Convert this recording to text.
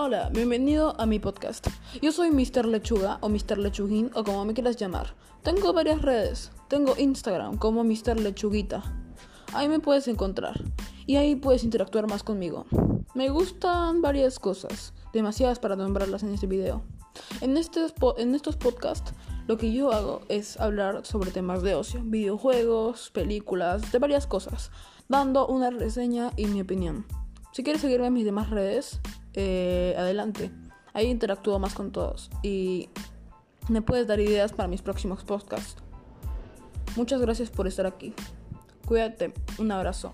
Hola, bienvenido a mi podcast. Yo soy Mr. Lechuga o Mr. Lechuguín o como me quieras llamar. Tengo varias redes. Tengo Instagram como Mr. Lechuguita. Ahí me puedes encontrar y ahí puedes interactuar más conmigo. Me gustan varias cosas, demasiadas para nombrarlas en este video. En, este, en estos podcasts lo que yo hago es hablar sobre temas de ocio, videojuegos, películas, de varias cosas, dando una reseña y mi opinión. Si quieres seguirme en mis demás redes, eh, adelante. Ahí interactúo más con todos y me puedes dar ideas para mis próximos podcasts. Muchas gracias por estar aquí. Cuídate. Un abrazo.